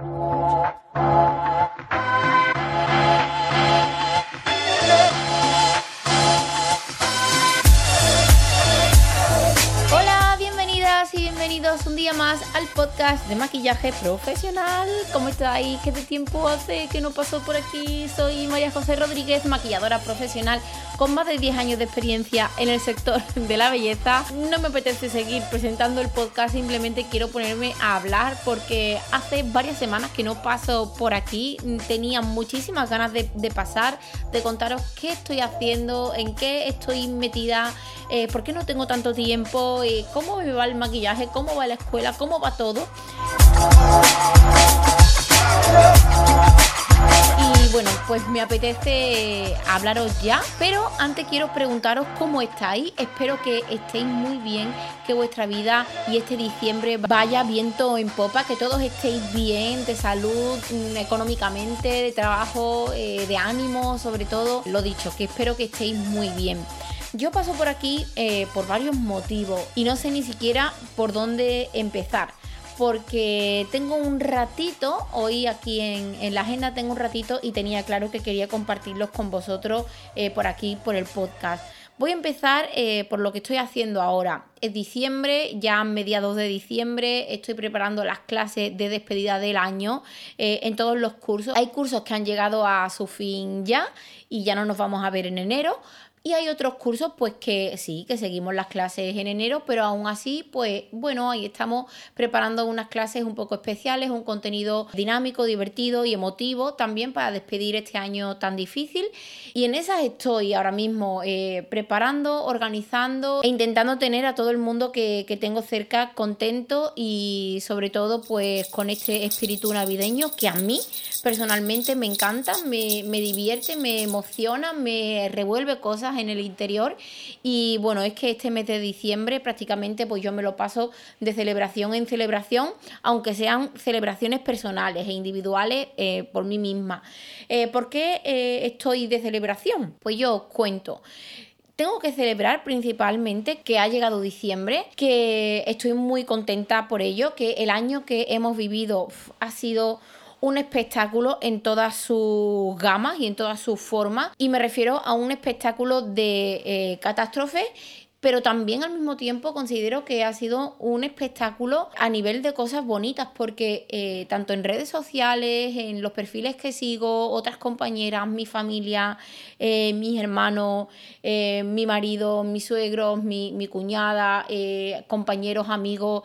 Thank you. Más al podcast de maquillaje profesional. ¿Cómo estáis? ¿Qué de tiempo hace que no pasó por aquí? Soy María José Rodríguez, maquilladora profesional con más de 10 años de experiencia en el sector de la belleza. No me apetece seguir presentando el podcast, simplemente quiero ponerme a hablar porque hace varias semanas que no paso por aquí. Tenía muchísimas ganas de, pasar, de contaros qué estoy haciendo, en qué estoy metida, eh, por qué no tengo tanto tiempo, eh, cómo me va el maquillaje, cómo va la escuela, cómo va todo. Y bueno, pues me apetece hablaros ya, pero antes quiero preguntaros cómo estáis. Espero que estéis muy bien, que vuestra vida y este diciembre vaya viento en popa, que todos estéis bien de salud, mm, económicamente, de trabajo, eh, de ánimo, sobre todo. Lo dicho, que espero que estéis muy bien. Yo paso por aquí eh, por varios motivos y no sé ni siquiera por dónde empezar. Porque tengo un ratito, hoy aquí en, la agenda tengo un ratito y tenía claro que quería compartirlos con vosotros eh, por aquí, por el podcast. Voy a empezar eh, por lo que estoy haciendo ahora. Es diciembre, ya mediados de diciembre, estoy preparando las clases de despedida del año en todos los cursos. Hay cursos que han llegado a su fin ya y ya no nos vamos a ver en enero, y hay otros cursos, pues que sí, que seguimos las clases en enero, pero aún así, pues bueno, ahí estamos preparando unas clases un poco especiales, un contenido dinámico, divertido y emotivo también para despedir este año tan difícil. Y en esas estoy ahora mismo eh, preparando, organizando e intentando tener a todo el mundo que, que tengo cerca contento y sobre todo pues con este espíritu navideño que a mí personalmente me encanta, me, me divierte, me emociona, me revuelve cosas en el interior y bueno, es que este mes de diciembre prácticamente pues yo me lo paso de celebración en celebración, aunque sean celebraciones personales e individuales eh, por mí misma. Eh, ¿Por qué eh, estoy de celebración? Pues yo os cuento tengo que celebrar principalmente que ha llegado diciembre, que estoy muy contenta por ello, que el año que hemos vivido ha sido un espectáculo en todas sus gamas y en todas sus formas. Y me refiero a un espectáculo de eh, catástrofe pero también al mismo tiempo considero que ha sido un espectáculo a nivel de cosas bonitas, porque eh, tanto en redes sociales, en los perfiles que sigo, otras compañeras, mi familia, eh, mis hermanos, mi marido, mis suegros, mi, mi cuñada, compañeros, amigos,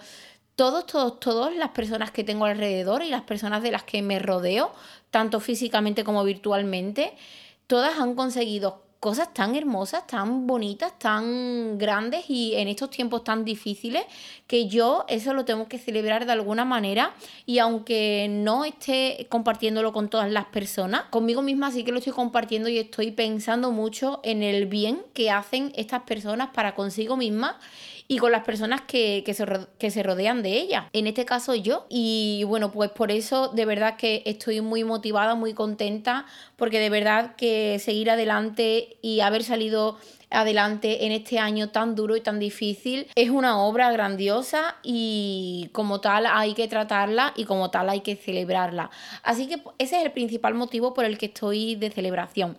todos, todos, todas las personas que tengo alrededor y las personas de las que me rodeo, tanto físicamente como virtualmente, todas han conseguido cosas tan hermosas, tan bonitas, tan grandes y en estos tiempos tan difíciles que yo eso lo tengo que celebrar de alguna manera y aunque no esté compartiéndolo con todas las personas, conmigo misma sí que lo estoy compartiendo y estoy pensando mucho en el bien que hacen estas personas para consigo mismas y con las personas que, se, que se rodean de ella. En este caso yo. Y bueno, pues por eso de verdad que estoy muy motivada, muy contenta, porque de verdad que seguir adelante y haber salido adelante en este año tan duro y tan difícil es una obra grandiosa y como tal hay que tratarla y como tal hay que celebrarla. Así que ese es el principal motivo por el que estoy de celebración.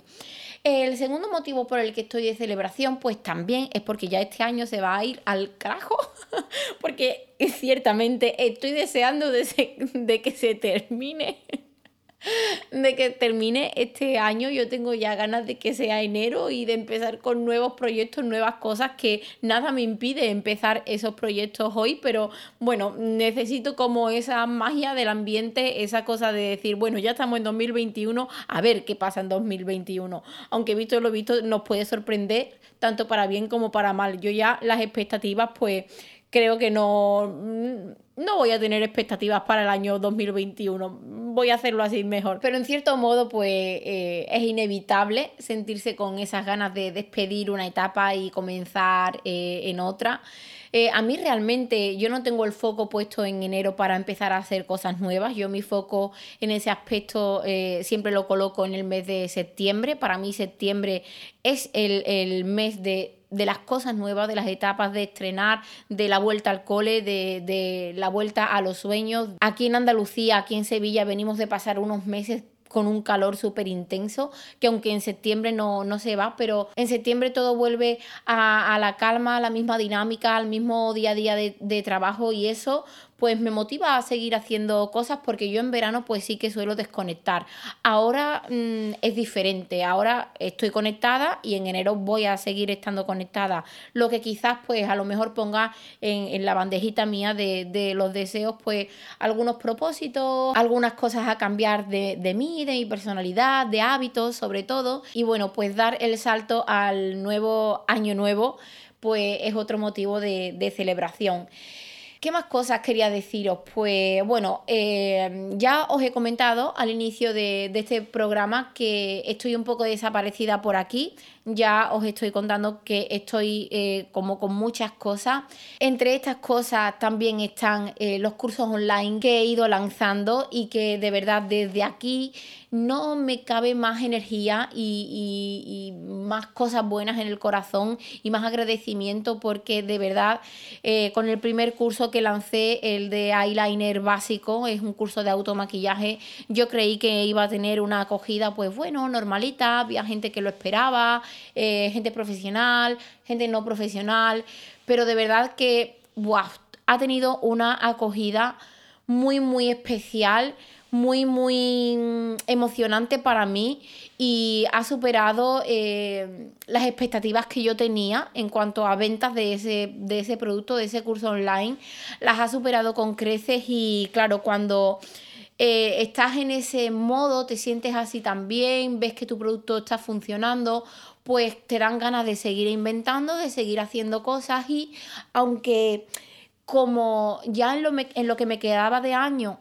El segundo motivo por el que estoy de celebración, pues también es porque ya este año se va a ir al carajo, porque ciertamente estoy deseando de, de que se termine de que termine este año. Yo tengo ya ganas de que sea enero y de empezar con nuevos proyectos, nuevas cosas que nada me impide empezar esos proyectos hoy, pero bueno, necesito como esa magia del ambiente, esa cosa de decir, bueno, ya estamos en 2021, a ver qué pasa en 2021. Aunque visto lo visto nos puede sorprender tanto para bien como para mal. Yo ya las expectativas pues creo que no, no voy a tener expectativas para el año 2021. Voy a hacerlo así mejor. Pero en cierto modo, pues eh, es inevitable sentirse con esas ganas de despedir una etapa y comenzar eh, en otra. Eh, a mí realmente yo no tengo el foco puesto en enero para empezar a hacer cosas nuevas. Yo mi foco en ese aspecto siempre lo coloco en el mes de septiembre. Para mí septiembre es el, el mes de de las cosas nuevas, de las etapas de estrenar, de la vuelta al cole, de, de la vuelta a los sueños. Aquí en Andalucía, aquí en Sevilla, venimos de pasar unos meses con un calor súper intenso, que aunque en septiembre no, no, se va, pero en septiembre todo vuelve a, a, la calma, a la misma dinámica, al mismo día a día de, de trabajo y eso pues me motiva a seguir haciendo cosas porque yo en verano pues sí que suelo desconectar. Ahora mm, es diferente, ahora estoy conectada y en enero voy a seguir estando conectada. Lo que quizás pues a lo mejor ponga en, la bandejita mía de, los deseos pues algunos propósitos, algunas cosas a cambiar de, de mí, de mi personalidad, de hábitos sobre todo. Y bueno, pues dar el salto al nuevo año nuevo pues es otro motivo de, de celebración. ¿Qué más cosas quería deciros? Pues bueno, eh, ya os he comentado al inicio de, este programa que estoy un poco desaparecida por aquí. Ya os estoy contando que estoy eh, como con muchas cosas. Entre estas cosas también están eh, los cursos online que he ido lanzando y que de verdad desde aquí no me cabe más energía y, más cosas buenas en el corazón y más agradecimiento porque de verdad eh, con el primer curso que lancé, el de eyeliner básico, es un curso de automaquillaje, yo creí que iba a tener una acogida pues bueno, normalita, había gente que lo esperaba, eh, gente profesional, gente no profesional, pero de verdad que ha tenido una acogida muy, muy especial muy, muy mm, emocionante para mí y ha superado eh, las expectativas que yo tenía en cuanto a ventas de ese, de ese producto, de ese curso online. Las ha superado con creces y claro, cuando... Eh, estás en ese modo, te sientes así también, ves que tu producto está funcionando, pues te dan ganas de seguir inventando, de seguir haciendo cosas y aunque como ya en lo, en lo que me quedaba de año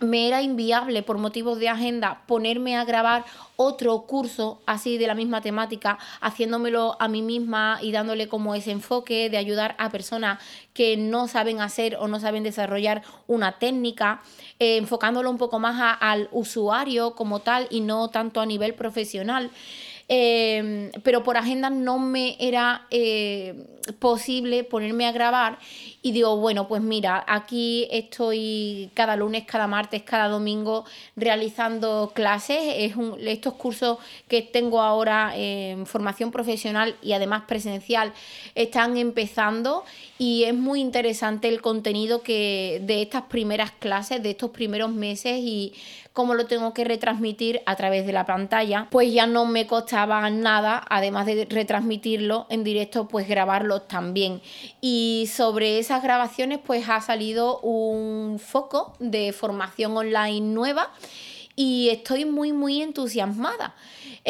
me era inviable por motivos de agenda ponerme a grabar otro curso así de la misma temática, haciéndomelo a mí misma y dándole como ese enfoque de ayudar a personas que no saben hacer o no saben desarrollar una técnica, eh, enfocándolo un poco más al usuario como tal y no tanto a nivel profesional. Em, pero por agenda no me era eh, posible ponerme a grabar y digo, bueno, pues mira, aquí estoy cada lunes, cada martes, cada domingo realizando clases. Es estos cursos que tengo ahora en formación profesional y además presencial están empezando y es muy interesante el contenido que de estas primeras clases, de estos primeros meses y cómo lo tengo que retransmitir a través de la pantalla, pues ya no me costaba nada, además de retransmitirlo en directo, pues grabarlo también. Y sobre esas grabaciones, pues ha salido un foco de formación online nueva y estoy muy, muy entusiasmada.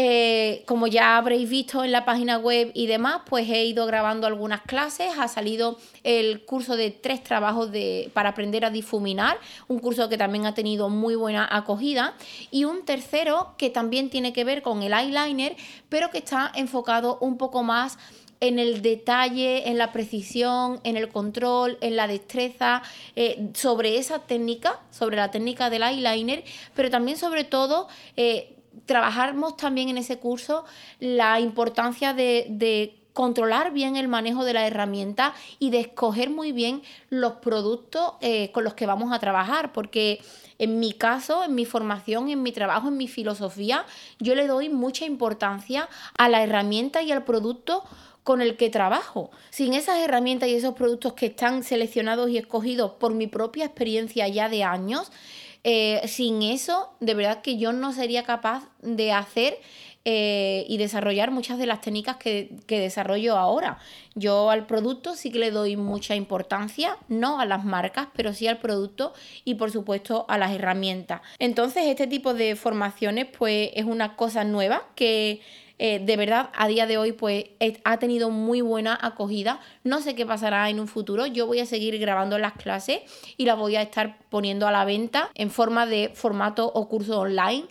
Eh, como ya habréis visto en la página web y demás, pues he ido grabando algunas clases. Ha salido el curso de tres trabajos de, para aprender a difuminar, un curso que también ha tenido muy buena acogida. Y un tercero que también tiene que ver con el eyeliner, pero que está enfocado un poco más en el detalle, en la precisión, en el control, en la destreza, eh, sobre esa técnica, sobre la técnica del eyeliner, pero también sobre todo eh, trabajamos también en ese curso la importancia de, controlar bien el manejo de la herramienta y de escoger muy bien los productos eh, con los que vamos a trabajar, porque en mi caso, en mi formación, en mi trabajo, en mi filosofía, yo le doy mucha importancia a la herramienta y al producto con el que trabajo. Sin esas herramientas y esos productos que están seleccionados y escogidos por mi propia experiencia ya de años, eh, sin eso, de verdad que yo no sería capaz de hacer eh, y desarrollar muchas de las técnicas que, que, desarrollo ahora. Yo al producto sí que le doy mucha importancia, no a las marcas, pero sí al producto y por supuesto a las herramientas. Entonces este tipo de formaciones pues es una cosa nueva que eh, de verdad a día de hoy pues ha tenido muy buena acogida. No sé qué pasará en un futuro. Yo voy a seguir grabando las clases y las voy a estar poniendo a la venta en forma de formato o curso online.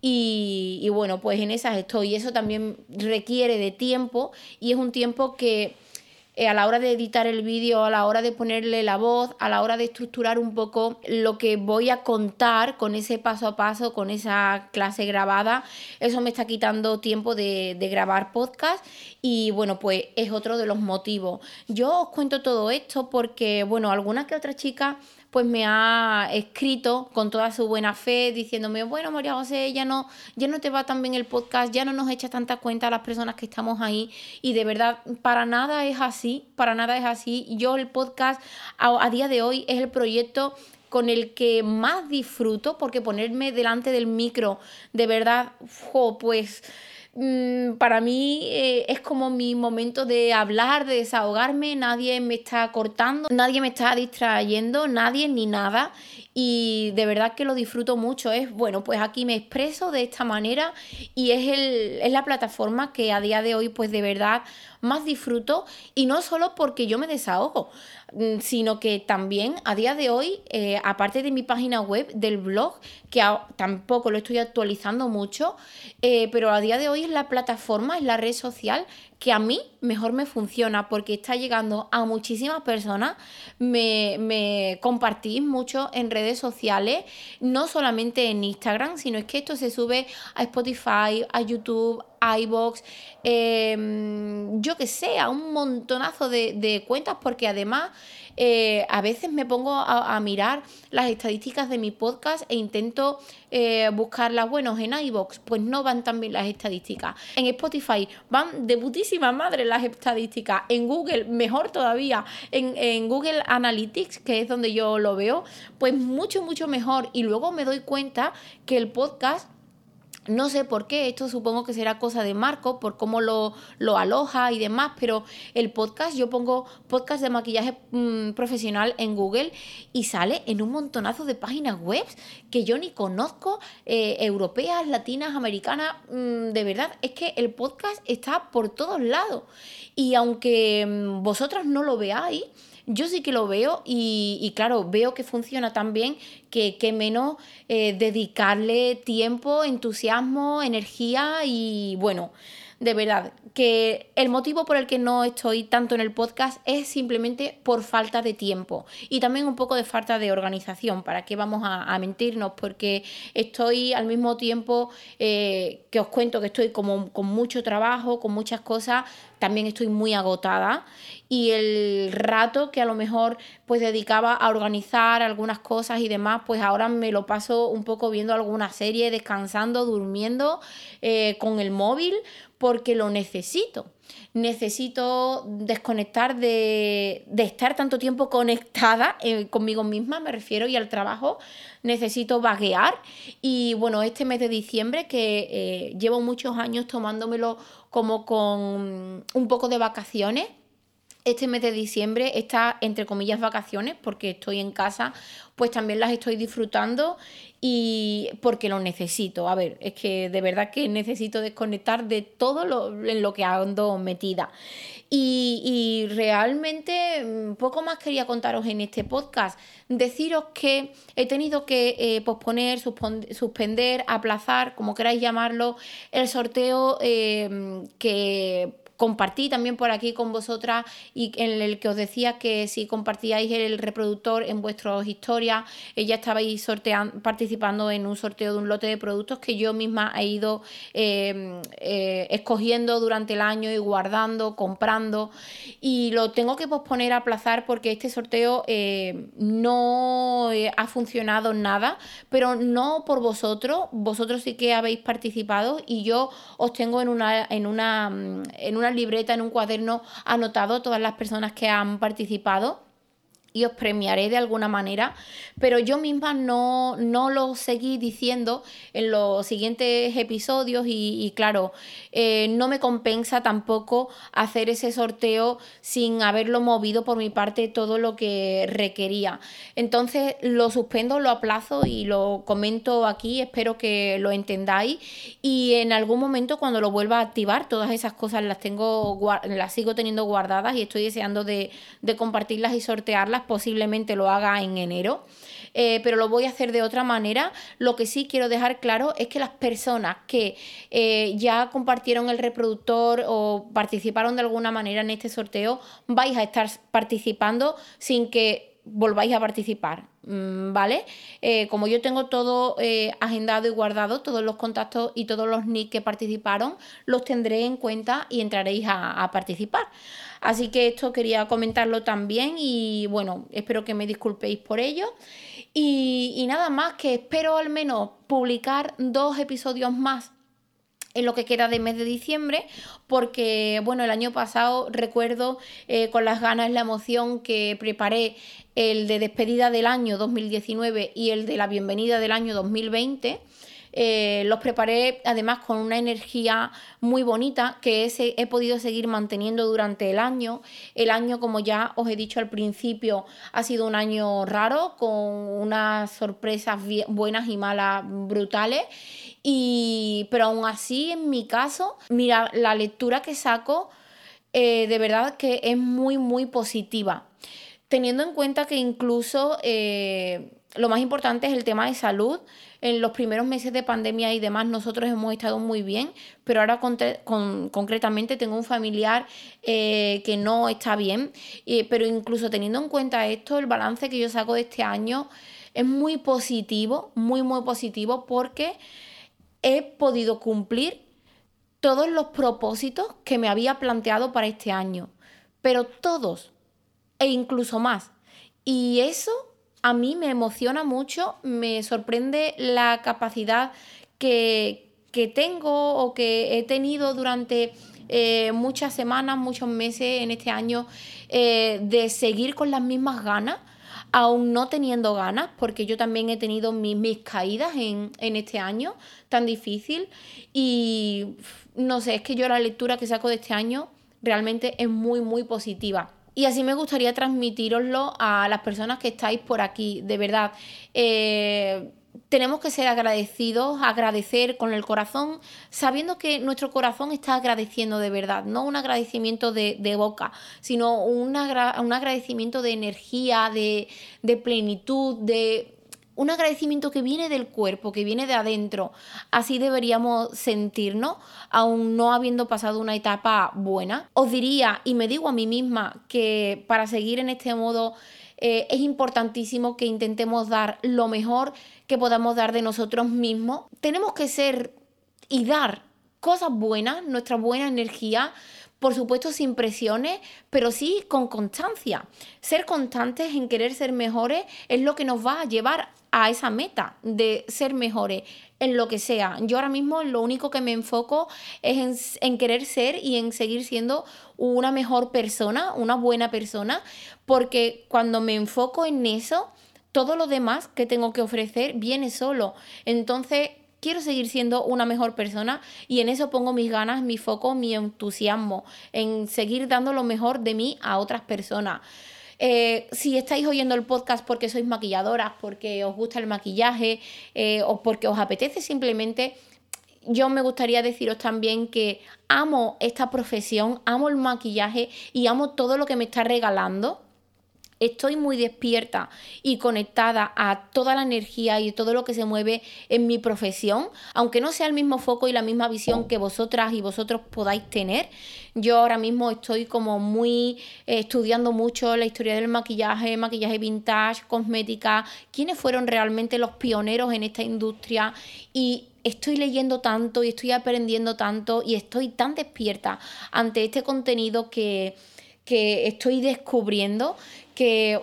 Y, y bueno, pues en esas estoy. Eso también requiere de tiempo y es un tiempo que eh, a la hora de editar el vídeo, a la hora de ponerle la voz, a la hora de estructurar un poco lo que voy a contar con ese paso a paso, con esa clase grabada. Eso me está quitando tiempo de, de grabar podcast y bueno, pues es otro de los motivos. Yo os cuento todo esto porque, bueno, alguna que otra chica pues me ha escrito con toda su buena fe diciéndome, bueno, María José, ya no, ya no te va tan bien el podcast, ya no nos echa tanta cuenta a las personas que estamos ahí y de verdad, para nada es así, para nada es así. Yo el podcast a, día de hoy es el proyecto con el que más disfruto porque ponerme delante del micro, de verdad, pues Mm, para mí eh, es como mi momento de hablar, de desahogarme, nadie me está cortando, nadie me está distrayendo, nadie ni nada. Y de verdad que lo disfruto mucho. Es bueno, pues aquí me expreso de esta manera y es, el, es la plataforma que a día de hoy pues de verdad más disfruto. Y no solo porque yo me desahogo, mm, sino que también a día de hoy, eh, aparte de mi página web, del blog, que tampoco lo estoy actualizando mucho, eh, pero a día de hoy es la plataforma, es la red social que a mí mejor me funciona porque está llegando a muchísimas personas, me, me, compartís mucho en redes sociales, no solamente en Instagram, sino es que esto se sube a Spotify, a YouTube, a iBox, em, yo que sé, a un montonazo de, de cuentas porque además eh, a veces me pongo a, mirar las estadísticas de mi podcast e intento eh, buscarlas, bueno, en iBox, pues no van tan bien las estadísticas. En Spotify van de putísima madre las estadísticas. En Google, mejor todavía. En, en Google Analytics, que es donde yo lo veo, pues mucho, mucho mejor. Y luego me doy cuenta que el podcast no sé por qué, esto supongo que será cosa de Marco, por cómo lo, lo aloja y demás, pero el podcast, yo pongo podcast de maquillaje mm, profesional en Google y sale en un montonazo de páginas web que yo ni conozco, eh, europeas, latinas, americanas, mm, de verdad, es que el podcast está por todos lados. Y aunque mm, vosotros no lo veáis, yo sí que lo veo y, claro, veo que funciona tan bien que, que menos eh, dedicarle tiempo, entusiasmo, energía y bueno, de verdad, que el motivo por el que no estoy tanto en el podcast es simplemente por falta de tiempo y también un poco de falta de organización, para qué vamos a, mentirnos, porque estoy al mismo tiempo eh, que os cuento que estoy como con mucho trabajo, con muchas cosas, también estoy muy agotada y el rato que a lo mejor pues dedicaba a organizar algunas cosas y demás, pues ahora me lo paso un poco viendo alguna serie, descansando, durmiendo eh, con el móvil porque lo necesito. Necesito desconectar de, estar tanto tiempo conectada eh, conmigo misma, me refiero, y al trabajo. Necesito vaguear. Y bueno, este mes de diciembre, que eh, llevo muchos años tomándomelo como con un poco de vacaciones, este mes de diciembre está entre comillas vacaciones porque estoy en casa, pues también las estoy disfrutando y porque lo necesito. A ver, es que de verdad que necesito desconectar de todo lo, en lo que ando metida. Y, y, realmente mm, poco más quería contaros en este podcast. Deciros que he tenido que eh, posponer, suspender, aplazar, como queráis llamarlo, el sorteo eh, que compartí también por aquí con vosotras y en el que os decía que si compartíais el reproductor en vuestras historias, ella estabais sorteando, participando en un sorteo de un lote de productos que yo misma he ido em, eh, escogiendo durante el año y guardando, comprando. Y lo tengo que posponer, aplazar porque este sorteo eh, no eh, ha funcionado nada, pero no por vosotros, vosotros sí que habéis participado y yo os tengo en una, en una, en una libreta, en un cuaderno anotado todas las personas que han participado y os premiaré de alguna manera, pero yo misma no, no lo seguí diciendo en los siguientes episodios y, claro, eh, no me compensa tampoco hacer ese sorteo sin haberlo movido por mi parte todo lo que requería. Entonces lo suspendo, lo aplazo y lo comento aquí, espero que lo entendáis y en algún momento cuando lo vuelva a activar, todas esas cosas las tengo las sigo teniendo guardadas y estoy deseando de, de compartirlas y sortearlas posiblemente lo haga en enero. Eh, pero lo voy a hacer de otra manera. Lo que sí quiero dejar claro es que las personas que eh, ya compartieron el reproductor o participaron de alguna manera en este sorteo, vais a estar participando sin que volváis a participar, mm, ¿vale? Eh, como yo tengo todo agendado y guardado, todos los contactos y todos los nicks que participaron, los tendré en cuenta y entraréis a participar. Así que esto quería comentarlo también y bueno, espero que me disculpéis por ello. Y, nada más, que espero al menos publicar dos episodios más en lo que queda de mes de diciembre, porque bueno, el año pasado recuerdo eh, con las ganas, la emoción que preparé el de despedida del año 2019 y el de la bienvenida del año 2020. Eh, los preparé además con una energía muy bonita que he podido seguir manteniendo durante el año. El año, como ya os he dicho al principio, ha sido un año raro, con unas sorpresas buenas y malas brutales. Y, pero aún así, en mi caso, mira, la lectura que saco eh, de verdad que es muy, muy positiva. Teniendo en cuenta que incluso eh, lo más importante es el tema de salud. En los primeros meses de pandemia y demás nosotros hemos estado muy bien, pero ahora concretamente tengo un familiar eh, que no está bien, pero incluso teniendo en cuenta esto, el balance que yo saco de este año es muy positivo, muy, muy positivo porque he podido cumplir todos los propósitos que me había planteado para este año, pero todos, e incluso más. Y eso a mí me emociona mucho, me sorprende la capacidad que, tengo o que he tenido durante eh, muchas semanas, muchos meses en este año eh, de seguir con las mismas ganas, aún no teniendo ganas, porque yo también he tenido mis, caídas en, en, este año tan difícil y no sé, es que yo la lectura que saco de este año realmente es muy, muy positiva. Y así me gustaría transmitiroslo a las personas que estáis por aquí, de verdad. Eh, tenemos que ser agradecidos, agradecer con el corazón, sabiendo que nuestro corazón está agradeciendo de verdad, no un agradecimiento de, boca, sino un agradecimiento de energía, de plenitud, de un agradecimiento que viene del cuerpo, que viene de adentro. Así deberíamos sentirnos, aún no habiendo pasado una etapa buena. Os diría, y me digo a mí misma, que para seguir en este modo eh, es importantísimo que intentemos dar lo mejor que podamos dar de nosotros mismos. Tenemos que ser y dar cosas buenas, nuestra buena energía, por supuesto sin presiones, pero sí con constancia. Ser constantes en querer ser mejores es lo que nos va a llevar a esa meta de ser mejores en lo que sea. Yo ahora mismo lo único que me enfoco es en, querer ser y en seguir siendo una mejor persona, una buena persona, porque cuando me enfoco en eso, todo lo demás que tengo que ofrecer viene solo. Entonces, quiero seguir siendo una mejor persona y en eso pongo mis ganas, mi foco, mi entusiasmo, en seguir dando lo mejor de mí a otras personas. Eh, si estáis oyendo el podcast porque sois maquilladoras, porque os gusta el maquillaje eh, o porque os apetece simplemente, yo me gustaría deciros también que amo esta profesión, amo el maquillaje y amo todo lo que me está regalando estoy muy despierta y conectada a toda la energía y todo lo que se mueve en mi profesión, aunque no sea el mismo foco y la misma visión que vosotras y vosotros podáis tener. Yo ahora mismo estoy como muy eh, estudiando mucho la historia del maquillaje, maquillaje vintage, cosmética, quiénes fueron realmente los pioneros en esta industria y estoy leyendo tanto y estoy aprendiendo tanto y estoy tan despierta ante este contenido que que estoy descubriendo que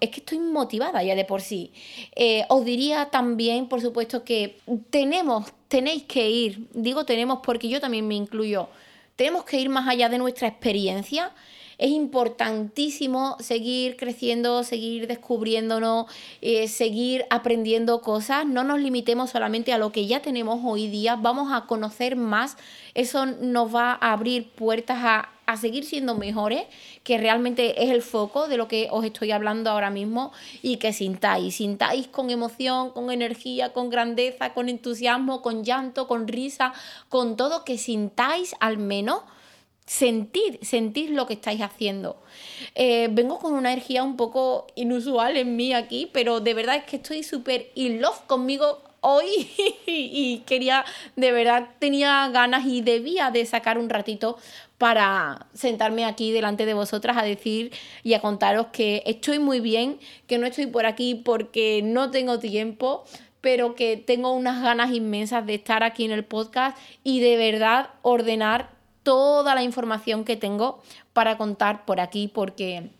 es que estoy motivada ya de por sí. Eh, os diría también, por supuesto, que tenemos, tenéis que ir, digo tenemos porque yo también me incluyo, tenemos que ir más allá de nuestra experiencia. Es importantísimo seguir creciendo, seguir descubriéndonos, eh, seguir aprendiendo cosas. No nos limitemos solamente a lo que ya tenemos hoy día, vamos a conocer más. Eso nos va a abrir puertas a a seguir siendo mejores, que realmente es el foco de lo que os estoy hablando ahora mismo, y que sintáis, sintáis con emoción, con energía, con grandeza, con entusiasmo, con llanto, con risa, con todo, que sintáis al menos sentir, sentir lo que estáis haciendo. Eh, vengo con una energía un poco inusual en mí aquí, pero de verdad es que estoy súper in love conmigo hoy y quería, de verdad, tenía ganas y debía de sacar un ratito para sentarme aquí delante de vosotras a decir y a contaros que estoy muy bien, que no estoy por aquí porque no tengo tiempo, pero que tengo unas ganas inmensas de estar aquí en el podcast y de verdad ordenar toda la información que tengo para contar por aquí porque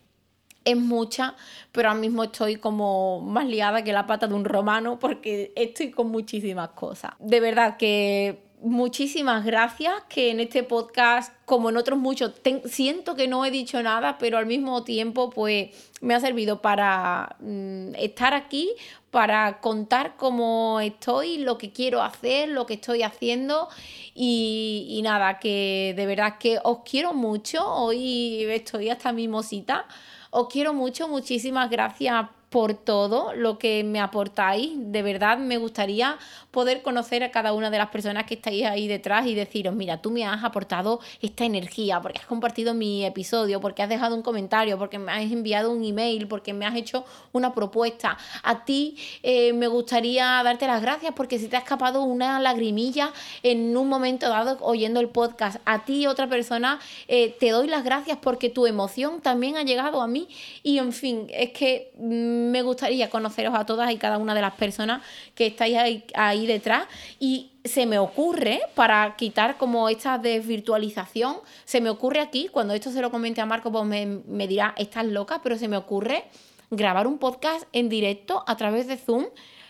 es mucha, pero ahora mismo estoy como más liada que la pata de un romano porque estoy con muchísimas cosas. De verdad que muchísimas gracias que en este podcast, como en otros muchos, siento que no he dicho nada, pero al mismo tiempo pues me ha servido para mm, estar aquí, para contar cómo estoy, lo que quiero hacer, lo que estoy haciendo. Y, nada, que de verdad que os quiero mucho, hoy estoy hasta mimosita, os quiero mucho, muchísimas gracias por todo lo que me aportáis. De verdad me gustaría poder conocer a cada una de las personas que estáis ahí detrás y deciros, mira, tú me has aportado esta energía porque has compartido mi episodio, porque has dejado un comentario, porque me has enviado un email, porque me has hecho una propuesta. A ti eh, me gustaría darte las gracias porque si te ha escapado una lagrimilla en un momento dado oyendo el podcast. A ti, otra persona, eh, te doy las gracias porque tu emoción también ha llegado a mí. Y en fin, es que mm, me gustaría conoceros a todas y cada una de las personas que estáis ahí, detrás y se me ocurre, para quitar como esta desvirtualización, se me ocurre aquí, cuando esto se lo comente a Marco, pues me, me dirá, estás loca, pero se me ocurre grabar un podcast en directo a través de Zoom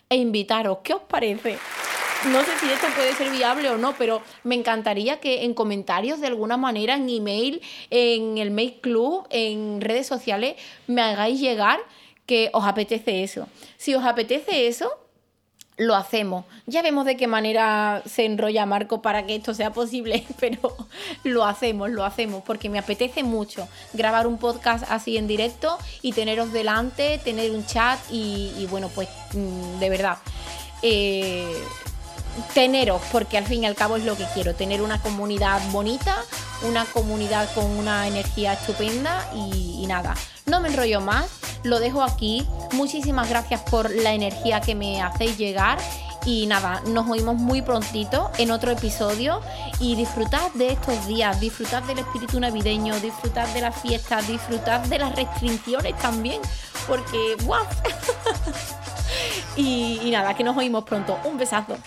e invitaros. ¿Qué os parece? No sé si esto puede ser viable o no, pero me encantaría que en comentarios de alguna manera, en email, en el Make Club, en redes sociales, me hagáis llegar que os apetece eso. Si os apetece eso, lo hacemos. Ya vemos de qué manera se enrolla Marco para que esto sea posible, pero lo hacemos, lo hacemos, porque me apetece mucho grabar un podcast así en directo y teneros delante, tener un chat y, bueno, pues mm, de verdad. Eh, teneros, porque al fin y al cabo es lo que quiero, tener una comunidad bonita, una comunidad con una energía estupenda y nada, no me enrollo más, lo dejo aquí. Muchísimas gracias por la energía que me hacéis llegar. Y nada, nos oímos muy prontito en otro episodio y disfrutad de estos días, disfrutad del espíritu navideño, disfrutad de las fiestas, disfrutad de las restricciones también, porque ¡guau! y, y nada, que nos oímos pronto. Un besazo.